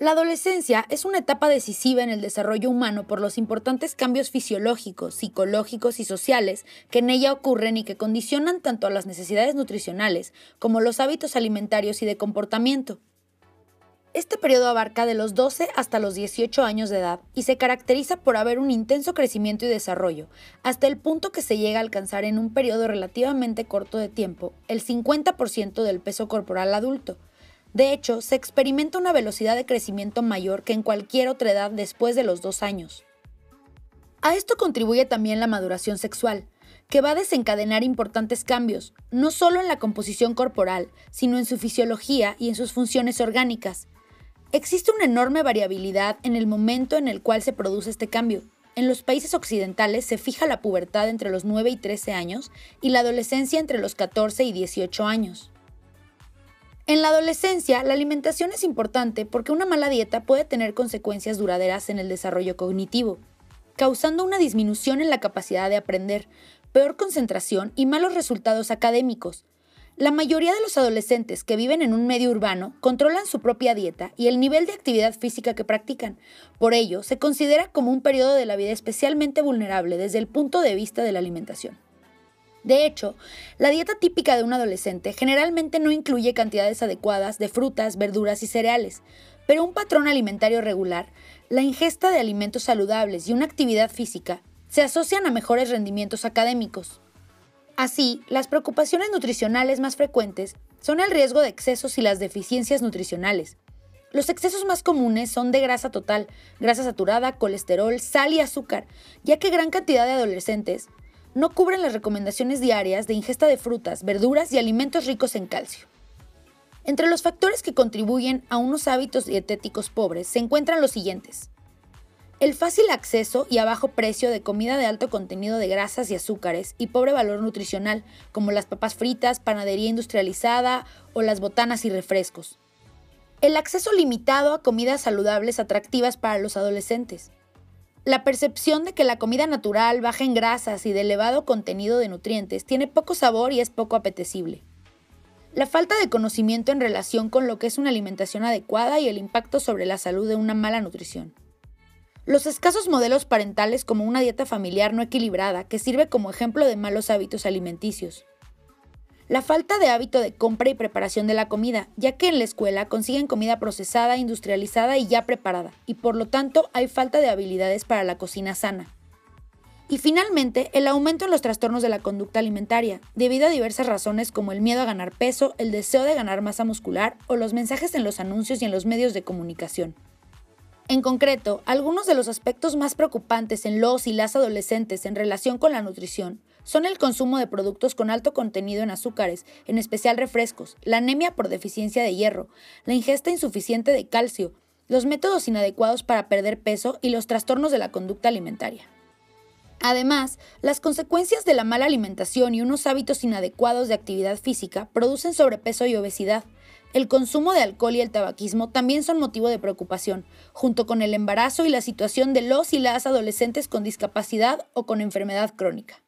La adolescencia es una etapa decisiva en el desarrollo humano por los importantes cambios fisiológicos, psicológicos y sociales que en ella ocurren y que condicionan tanto a las necesidades nutricionales como los hábitos alimentarios y de comportamiento. Este periodo abarca de los 12 hasta los 18 años de edad y se caracteriza por haber un intenso crecimiento y desarrollo, hasta el punto que se llega a alcanzar en un periodo relativamente corto de tiempo el 50% del peso corporal adulto, de hecho, se experimenta una velocidad de crecimiento mayor que en cualquier otra edad después de los dos años. A esto contribuye también la maduración sexual, que va a desencadenar importantes cambios, no solo en la composición corporal, sino en su fisiología y en sus funciones orgánicas. Existe una enorme variabilidad en el momento en el cual se produce este cambio. En los países occidentales se fija la pubertad entre los 9 y 13 años y la adolescencia entre los 14 y 18 años. En la adolescencia, la alimentación es importante porque una mala dieta puede tener consecuencias duraderas en el desarrollo cognitivo, causando una disminución en la capacidad de aprender, peor concentración y malos resultados académicos. La mayoría de los adolescentes que viven en un medio urbano controlan su propia dieta y el nivel de actividad física que practican. Por ello, se considera como un periodo de la vida especialmente vulnerable desde el punto de vista de la alimentación. De hecho, la dieta típica de un adolescente generalmente no incluye cantidades adecuadas de frutas, verduras y cereales, pero un patrón alimentario regular, la ingesta de alimentos saludables y una actividad física se asocian a mejores rendimientos académicos. Así, las preocupaciones nutricionales más frecuentes son el riesgo de excesos y las deficiencias nutricionales. Los excesos más comunes son de grasa total, grasa saturada, colesterol, sal y azúcar, ya que gran cantidad de adolescentes no cubren las recomendaciones diarias de ingesta de frutas, verduras y alimentos ricos en calcio. Entre los factores que contribuyen a unos hábitos dietéticos pobres se encuentran los siguientes. El fácil acceso y a bajo precio de comida de alto contenido de grasas y azúcares y pobre valor nutricional, como las papas fritas, panadería industrializada o las botanas y refrescos. El acceso limitado a comidas saludables atractivas para los adolescentes. La percepción de que la comida natural, baja en grasas y de elevado contenido de nutrientes tiene poco sabor y es poco apetecible. La falta de conocimiento en relación con lo que es una alimentación adecuada y el impacto sobre la salud de una mala nutrición. Los escasos modelos parentales como una dieta familiar no equilibrada que sirve como ejemplo de malos hábitos alimenticios. La falta de hábito de compra y preparación de la comida, ya que en la escuela consiguen comida procesada, industrializada y ya preparada, y por lo tanto hay falta de habilidades para la cocina sana. Y finalmente, el aumento en los trastornos de la conducta alimentaria, debido a diversas razones como el miedo a ganar peso, el deseo de ganar masa muscular o los mensajes en los anuncios y en los medios de comunicación. En concreto, algunos de los aspectos más preocupantes en los y las adolescentes en relación con la nutrición son el consumo de productos con alto contenido en azúcares, en especial refrescos, la anemia por deficiencia de hierro, la ingesta insuficiente de calcio, los métodos inadecuados para perder peso y los trastornos de la conducta alimentaria. Además, las consecuencias de la mala alimentación y unos hábitos inadecuados de actividad física producen sobrepeso y obesidad. El consumo de alcohol y el tabaquismo también son motivo de preocupación, junto con el embarazo y la situación de los y las adolescentes con discapacidad o con enfermedad crónica.